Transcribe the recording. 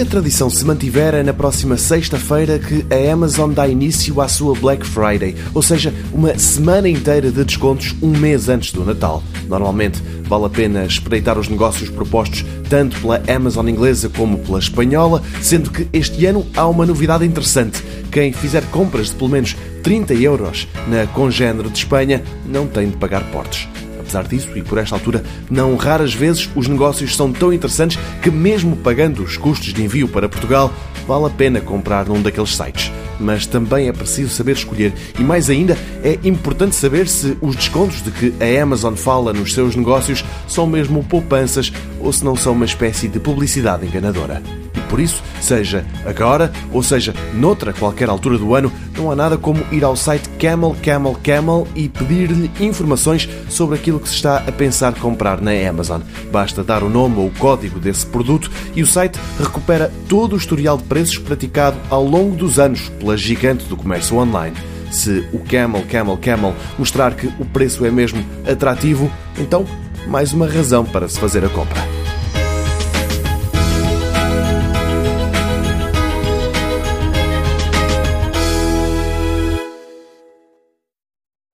a tradição se mantiver, é na próxima sexta-feira que a Amazon dá início à sua Black Friday, ou seja, uma semana inteira de descontos um mês antes do Natal. Normalmente vale a pena espreitar os negócios propostos tanto pela Amazon inglesa como pela espanhola, sendo que este ano há uma novidade interessante. Quem fizer compras de pelo menos 30 euros na Congénero de Espanha não tem de pagar portos. Apesar disso, e por esta altura, não raras vezes os negócios são tão interessantes que, mesmo pagando os custos de envio para Portugal, vale a pena comprar num daqueles sites. Mas também é preciso saber escolher e, mais ainda, é importante saber se os descontos de que a Amazon fala nos seus negócios são mesmo poupanças ou se não são uma espécie de publicidade enganadora. Por isso, seja agora ou seja noutra qualquer altura do ano, não há nada como ir ao site Camel Camel Camel e pedir-lhe informações sobre aquilo que se está a pensar comprar na Amazon. Basta dar o nome ou o código desse produto e o site recupera todo o historial de preços praticado ao longo dos anos pela gigante do comércio online. Se o Camel Camel Camel mostrar que o preço é mesmo atrativo, então mais uma razão para se fazer a compra.